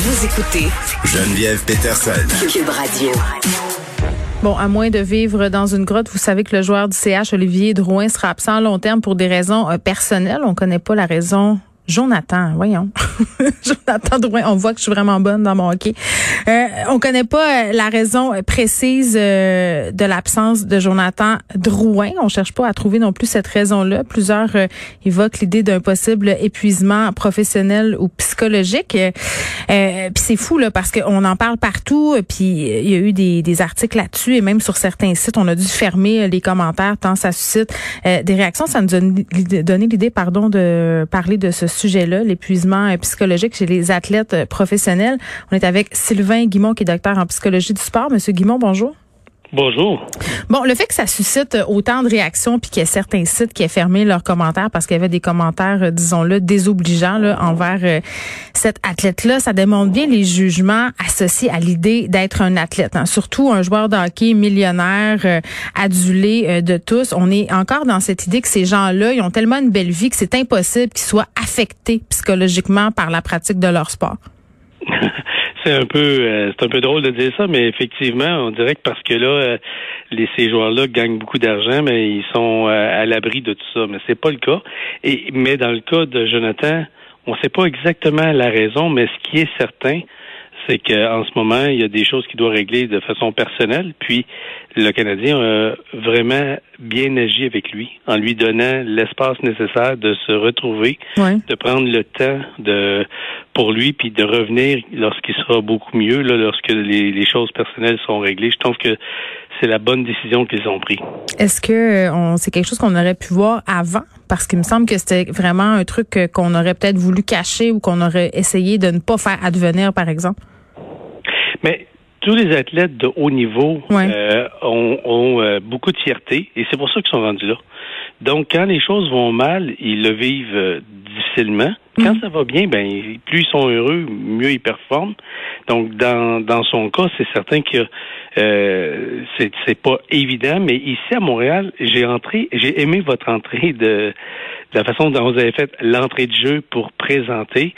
Vous écoutez Geneviève Peterson. Cube Radio. Bon, à moins de vivre dans une grotte, vous savez que le joueur du CH, Olivier Drouin, sera absent à long terme pour des raisons euh, personnelles. On connaît pas la raison Jonathan, voyons. Jonathan Drouin, on voit que je suis vraiment bonne dans mon hockey. Euh, on connaît pas euh, la raison précise euh, de l'absence de Jonathan Drouin. On cherche pas à trouver non plus cette raison-là. Plusieurs euh, évoquent l'idée d'un possible épuisement professionnel ou psychologique. puis c'est fou là parce qu'on en parle partout. Puis il y a eu des, des articles là-dessus et même sur certains sites, on a dû fermer les commentaires tant ça suscite des réactions. Ça nous a donné l'idée, pardon, de parler de ce sujet-là, l'épuisement euh, psychologique chez les athlètes euh, professionnels. On est avec Sylvain Guimont, qui est docteur en psychologie du sport. Monsieur Guimont, bonjour. Bonjour. Bon, le fait que ça suscite autant de réactions puis qu'il y ait certains sites qui aient fermé leurs commentaires parce qu'il y avait des commentaires, euh, disons-le, désobligeants là, envers euh, cet athlète-là, ça démontre bien les jugements associés à l'idée d'être un athlète. Hein. Surtout un joueur de hockey millionnaire, euh, adulé de tous. On est encore dans cette idée que ces gens-là, ils ont tellement une belle vie que c'est impossible qu'ils soient affectés psychologiquement par la pratique de leur sport. c'est un peu euh, c'est un peu drôle de dire ça, mais effectivement, on dirait que parce que là, euh, les, ces joueurs-là gagnent beaucoup d'argent, mais ils sont euh, à l'abri de tout ça. Mais c'est pas le cas. Et mais dans le cas de Jonathan, on ne sait pas exactement la raison, mais ce qui est certain, c'est qu'en ce moment, il y a des choses qu'il doit régler de façon personnelle. Puis le Canadien a vraiment bien agi avec lui, en lui donnant l'espace nécessaire de se retrouver, de prendre le temps de pour lui, puis de revenir lorsqu'il sera beaucoup mieux, là, lorsque les, les choses personnelles sont réglées. Je trouve que c'est la bonne décision qu'ils ont prise. Est-ce que on c'est quelque chose qu'on aurait pu voir avant? Parce qu'il me semble que c'était vraiment un truc qu'on aurait peut-être voulu cacher ou qu'on aurait essayé de ne pas faire advenir, par exemple. Mais tous les athlètes de haut niveau euh, ont, euh, beaucoup de fierté et c'est pour ça qu'ils sont rendus là. Donc, quand les choses vont mal, ils le vivent euh, difficilement. Quand mhm. ça va bien, ben plus ils sont heureux, mieux ils performent. Donc, dans, dans son cas, c'est certain que euh, c'est, c'est pas évident, mais ici à Montréal, j'ai entré, j'ai aimé votre entrée de, de la façon dont vous avez fait l'entrée de jeu pour présenter.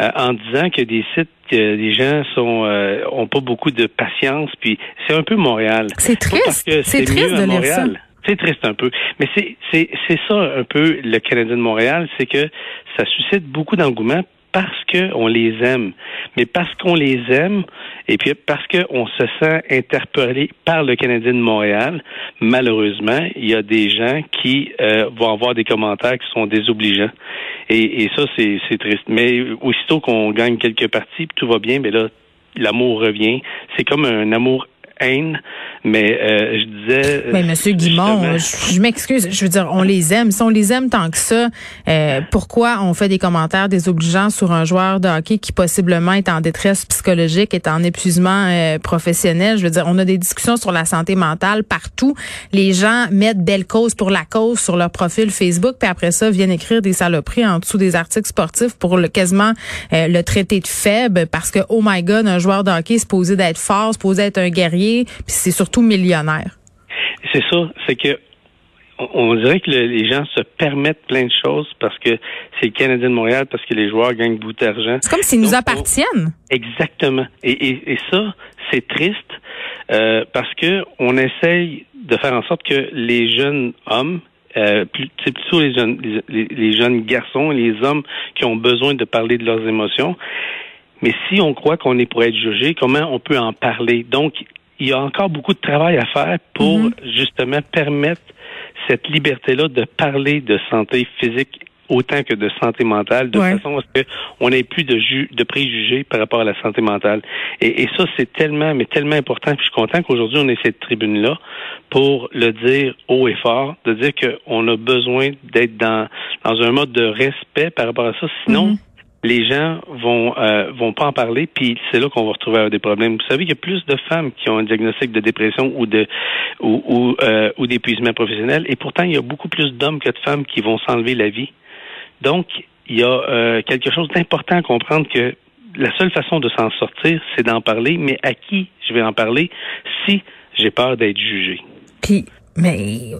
Euh, en disant que des sites que les gens sont euh, ont pas beaucoup de patience, puis c'est un peu Montréal. C'est triste. C'est triste de Montréal. C'est triste un peu. Mais c'est, c'est, c'est ça un peu le Canadien de Montréal, c'est que ça suscite beaucoup d'engouement parce qu'on les aime. Mais parce qu'on les aime, et puis parce qu'on se sent interpellé par le Canadien de Montréal, malheureusement, il y a des gens qui euh, vont avoir des commentaires qui sont désobligeants. Et, et ça, c'est triste. Mais aussitôt qu'on gagne quelques parties, tout va bien, mais là, l'amour revient. C'est comme un amour haine mais euh, je disais. Mais Monsieur Guimond, je, m'excuse. Je veux dire, on les aime. Si on les aime tant que ça, euh, pourquoi on fait des commentaires désobligeants sur un joueur de hockey qui possiblement est en détresse psychologique, est en épuisement euh, professionnel? Je veux dire, on a des discussions sur la santé mentale partout. Les gens mettent belle cause pour la cause sur leur profil Facebook, puis après ça viennent écrire des saloperies en dessous des articles sportifs pour le quasiment le traiter de faible parce que oh my god, un joueur de hockey est supposé d'être fort, supposé être un guerrier, puis c'est surtout millionnaire. C'est ça, c'est que on dirait que les gens se permettent plein de choses parce que c'est le Canadien de Montréal, parce que les joueurs gagnent beaucoup d'argent. C'est comme s'ils nous appartiennent. exactement. Et, ça, c'est triste euh, parce que on essaye de faire en sorte que les jeunes hommes euh, c'est plutôt les jeunes, les, les, jeunes garçons les hommes qui ont besoin de parler de leurs émotions. Mais si on croit qu'on est pour être jugé, comment on peut en parler? Donc, il y a encore beaucoup de travail à faire pour mhm. justement permettre cette liberté-là de parler de santé physique autant que de santé mentale, de façon à ce qu'on n'ait plus de, de préjugés par rapport à la santé mentale. Et, ça, c'est tellement, mais tellement important. Puis je suis content qu'aujourd'hui, on ait cette tribune-là pour le dire haut et fort, de dire qu'on a besoin d'être dans, dans un mode de respect par rapport à ça. Sinon, mhm les gens vont euh, vont pas en parler, puis c'est là qu'on va retrouver des problèmes. Vous savez qu'il y a plus de femmes qui ont un diagnostic de dépression ou de euh, ou d'épuisement professionnel, et pourtant il y a beaucoup plus d'hommes que de femmes qui vont s'enlever la vie. Donc il y a euh, quelque chose d'important à comprendre que la seule façon de s'en sortir, c'est d'en parler, mais à qui je vais en parler si j'ai peur d'être jugé? Puis mais,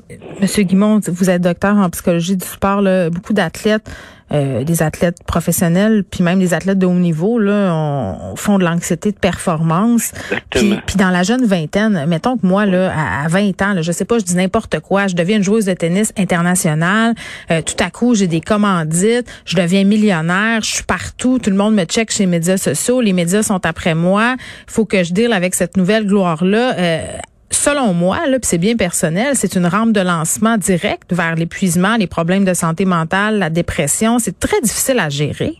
Monsieur Guimond, vous êtes docteur en psychologie du sport. Beaucoup d'athlètes, euh, des athlètes professionnels, puis même des athlètes de haut niveau, là, on, font de l'anxiété de performance. Puis, puis, dans la jeune vingtaine, mettons que moi, là, à, 20 ans, là, je sais pas, je dis n'importe quoi, je deviens une joueuse de tennis internationale. Euh, tout à coup, j'ai des commandites, je deviens millionnaire, je suis partout, tout le monde me check chez les médias sociaux, les médias sont après moi. faut que je deal avec cette nouvelle gloire-là. Euh, selon moi, là, c'est bien personnel, c'est une rampe de lancement direct vers l'épuisement, les problèmes de santé mentale, la dépression. C'est très difficile à gérer.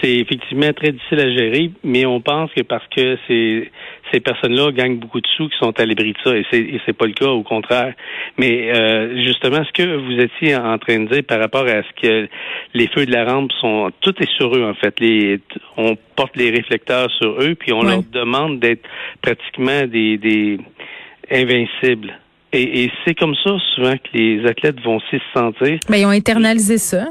C'est effectivement très difficile à gérer, mais on pense que parce que ces, ces personnes-là gagnent beaucoup de sous qui sont à l'abri de ça, et c'est, et c'est pas le cas, au contraire. Mais euh, justement, ce que vous étiez en train de dire par rapport à ce que les feux de la rampe sont, tout est sur eux en fait. Les, on porte les réflecteurs sur eux, puis on leur demande d'être pratiquement des, des invincible. Et, c'est comme ça souvent que les athlètes vont s'y sentir. Mais ils ont internalisé ça.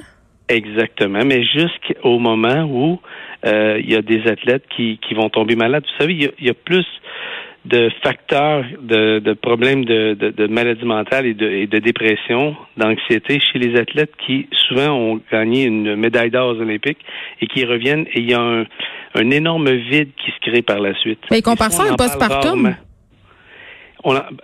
Exactement, mais jusqu'au moment où euh, il y a des athlètes qui, qui vont tomber malades. Vous savez, il y a, plus de facteurs de, de problèmes de, de, de, maladie mentale et de, et de dépression, d'anxiété chez les athlètes qui souvent ont gagné une médaille d'or aux Olympiques et qui reviennent et il y a un, un énorme vide qui se crée par la suite. Mais ils comparent ça à un postpartum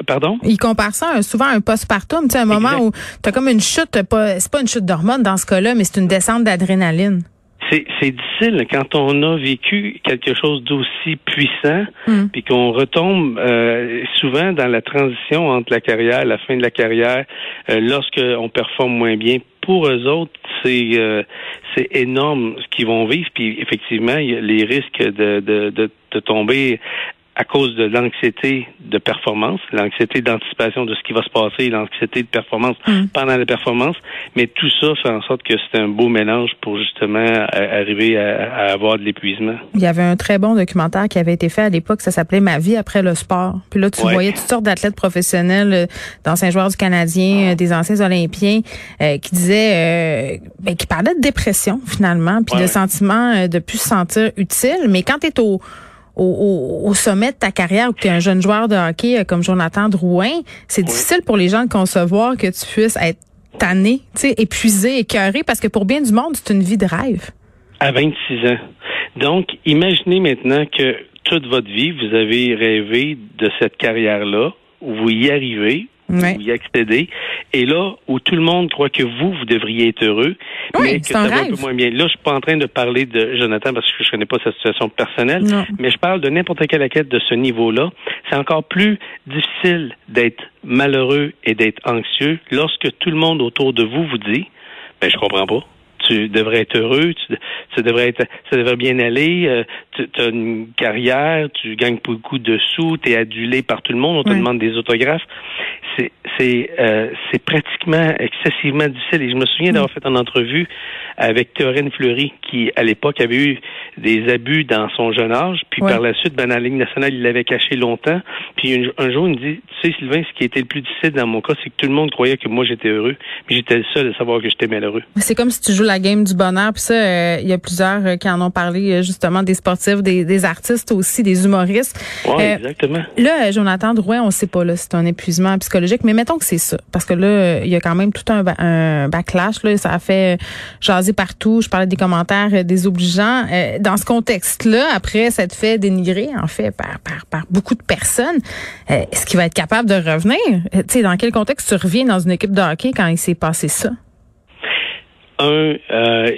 pardon? Il compare ça souvent à un postpartum, tu sais, un moment où tu as comme une chute, c'est pas une chute d'hormones dans ce cas-là, mais c'est une descente d'adrénaline. C'est difficile quand on a vécu quelque chose d'aussi puissant, hmm. puis qu'on retombe euh, souvent dans la transition entre la carrière, la fin de la carrière, euh, lorsqu'on performe moins bien. Pour eux autres, c'est euh, c'est énorme ce qu'ils vont vivre, puis effectivement, il y a les risques de, de, de, de tomber à cause de l'anxiété de performance, l'anxiété d'anticipation de ce qui va se passer, l'anxiété de performance mm. pendant la performance, mais tout ça fait en sorte que c'est un beau mélange pour justement arriver à, avoir de l'épuisement. Il y avait un très bon documentaire qui avait été fait à l'époque, ça s'appelait Ma vie après le sport. Puis là, tu voyais toutes sortes d'athlètes professionnels, euh, d'anciens joueurs du Canadien, euh, des anciens Olympiens, euh, qui disaient, ben, qui parlaient de dépression finalement, puis de sentiment de plus se sentir utile. Mais quand tu es au au, sommet de ta carrière où tu es un jeune joueur de hockey euh, comme Jonathan Drouin, c'est difficile pour les gens de concevoir que tu puisses être tanné, épuisé, écœuré, parce que pour bien du monde, c'est une vie de rêve. À 26 ans. Donc, imaginez maintenant que toute votre vie, vous avez rêvé de cette carrière-là, vous y arrivez, vous y accédez. Et là, où tout le monde croit que vous, vous devriez être heureux, mais que ça va un peu moins bien. Là, je suis pas en train de parler de Jonathan parce que je connais pas sa situation personnelle, mais je parle de n'importe quelle enquête de ce niveau-là. C'est encore plus difficile d'être malheureu et d'être anxieux lorsque tout le monde autour de vous vous dit, ben, je comprends pas tu devrais être heureux, tu, ça devrait être, ça devrait bien aller, euh, tu as une carrière, tu gagnes beaucoup de sous, tu es adulé par tout le monde, on te demande des autographes. C'est c'est euh, c'est pratiquement excessivement difficile. Et je me souviens d'avoir fait une entrevue avec Théorène Fleury, qui à l'époque avait eu des abus dans son jeune âge, puis par la suite, ben, dans la Ligue nationale, il l'avait caché longtemps. Puis un, jour, il me dit, tu sais, Sylvain, ce qui était le plus difficile dans mon cas, c'est que tout le monde croyait que moi j'étais heureux, mais j'étais le seul à savoir que j'étais malheureux. C'est comme si tu joues la game du bonheur. Puis ça, euh, il y a plusieurs euh, qui en ont parlé, euh, justement, des sportifs, des, artistes aussi, des humoristes. Oui, exactement. Là, Jonathan Drouin, on sait pas, là, c'est un épuisement psychologique, mais mettons que c'est ça. Parce que là, il y a quand même tout un, backlash, là. Ça a fait jaser partout. Je parlais des commentaires désobligeants. dans ce contexte-là, après s'être fait dénigrer, en fait, par, par, par beaucoup de personnes, est-ce qu'il va être capable de revenir? tu sais, dans quel contexte tu reviens dans une équipe de hockey quand il s'est passé ça? Un, euh,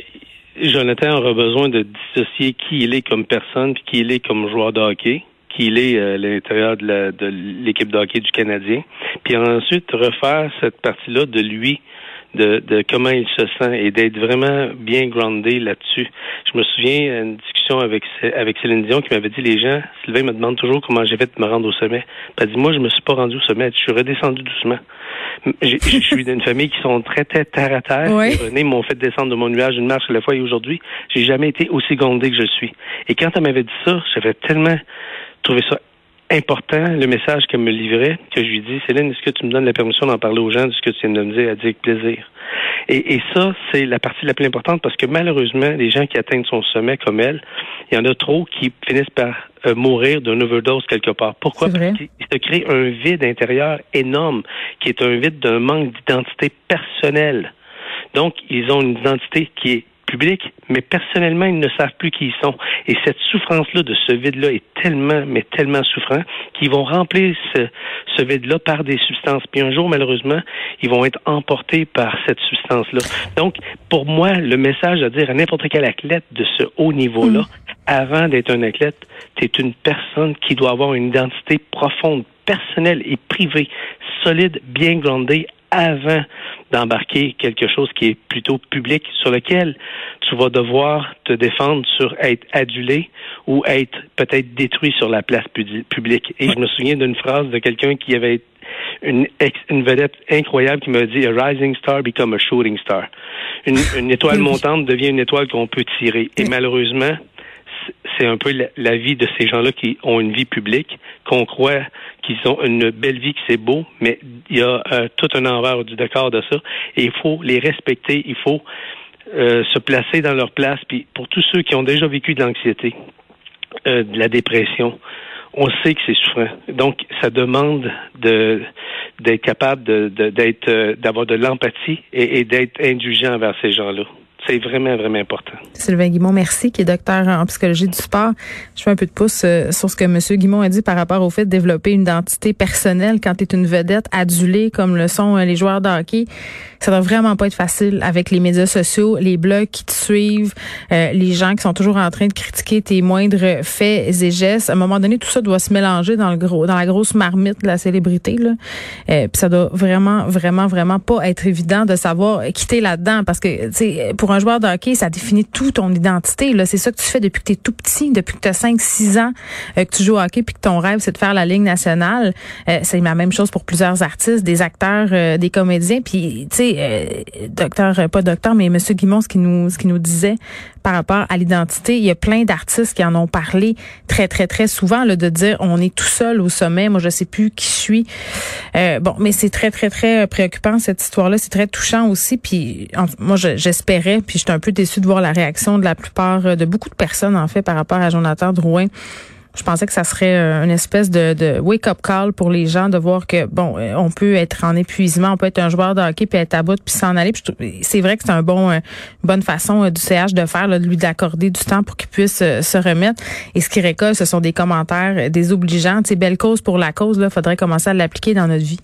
Jonathan aura besoin de dissocier qui il est comme personne puis qui il est comme joueur de hockey, qui il est euh, à l'intérieur de l'équipe de, hockey du Canadien, puis ensuite refaire cette partie-là de lui, de, de comment il se sent et d'être vraiment bien groundé là-dessus. Je me souviens d'une discussion avec avec Céline Dion qui m'avait dit les gens, Sylvain me demande toujours comment j'ai fait de me rendre au sommet. Elle dit moi je me suis pas rendu au sommet, je suis redescendu doucement. Je suis d'une famille qui sont très, très terre à terre. Oui. René m'ont fait descendre de mon nuage une marche à la fois et aujourd'hui, j'ai jamais été aussi gondé que je suis. Et quand elle m'avait dit ça, j'avais tellement trouvé ça important, le message qu'elle me livrait, que je lui dis, Céline, est-ce que tu me donnes la permission d'en parler aux gens de ce que tu viens de me dire? Elle dit avec plaisir. Et, et ça, c'est la partie la plus importante parce que malheureusement, les gens qui atteignent son sommet comme elle, il y en a trop qui finissent par euh, mourir d'une overdose quelque part. Pourquoi? Parce qu'il se crée un vide intérieur énorme, qui est un vide d'un manque d'identité personnelle. Donc, ils ont une identité qui est publique, mais personnellement, ils ne savent plus qui ils sont. Et cette souffrance-là, de ce vide-là, est tellement, mais tellement souffrant qu'ils vont remplir ce, ce vide-là par des substances. Puis un jour, malheureusement, ils vont être emportés par cette substance-là. Donc, pour moi, le message à dire à n'importe quel athlète de ce haut niveau-là, avant d'être un athlète, tu es une personne qui doit avoir une identité profonde, personnelle et privée, solide, bien groundée avant d'embarquer quelque chose qui est plutôt public, sur lequel tu vas devoir te défendre sur être adulé ou être peut-être détruit sur la place pu- publique. Et je me souviens d'une phrase de quelqu'un qui avait une, ex- une vedette incroyable qui m'a dit A rising star become a shooting star. Une, une étoile montante devient une étoile qu'on peut tirer. Et malheureusement, c'est un peu la, vie de ces gens-là qui ont une vie publique, qu'on croit qu'ils ont une belle vie, que c'est beau, mais il y a euh, tout un envers du décor de ça. Et il faut les respecter, il faut euh, se placer dans leur place. Puis pour tous ceux qui ont déjà vécu de l'anxiété, euh, de la dépression, on sait que c'est souffrant. Donc, ça demande de d'être capable de d'avoir de l'empathie et, et d'être indulgent envers ces gens-là. C'est vraiment, vraiment important. Sylvain Guimont, merci, qui est docteur en psychologie du sport. Je fais un peu de pouce euh, sur ce que M. Guimont a dit par rapport au fait de développer une identité personnelle quand tu es une vedette adulée comme le sont euh, les joueurs de hockey. Ça doit vraiment pas être facile avec les médias sociaux, les blogs qui te suivent, euh, les gens qui sont toujours en train de critiquer tes moindres faits et gestes. À un moment donné, tout ça doit se mélanger dans le gros, dans la grosse marmite de la célébrité. Là. Euh, Puis ça doit vraiment, vraiment, vraiment pas être évident de savoir quitter là-dedans parce que, tu sais, pour un joueur de hockey, ça définit tout ton identité. Là, c'est ça que tu fais depuis que tu es tout petit, depuis que tu as 5 6 ans euh, que tu joues au hockey puis que ton rêve c'est de faire la ligue nationale. Euh, c'est la même chose pour plusieurs artistes, des acteurs, euh, des comédiens puis tu sais euh, docteur euh, pas docteur mais monsieur Guimond ce qui nous ce nous disait par rapport à l'identité, il y a plein d'artistes qui en ont parlé très très très souvent là, de dire on est tout seul au sommet, moi je sais plus qui je suis. Bon, mais c'est très très très préoccupant cette histoire-là, c'est très touchant aussi puis en- moi je- j'espérais puis j'étais un peu déçue de voir la réaction de la plupart euh, de beaucoup de personnes en fait par rapport à Jonathan Drouin. Je pensais que ça serait euh, une espèce de, de wake-up call pour les gens de voir que bon, euh, on peut être en épuisement, on peut être un joueur de hockey puis être à bout puis s'en aller. C'est vrai que c'est un bon, euh, bonne façon du CH de faire, là, de lui d'accorder du temps pour qu'il puisse se remettre. Et ce qui récolte, ce sont des commentaires désobligeants. C'est belle cause pour la cause. Là, faudrait commencer à l'appliquer dans notre vie.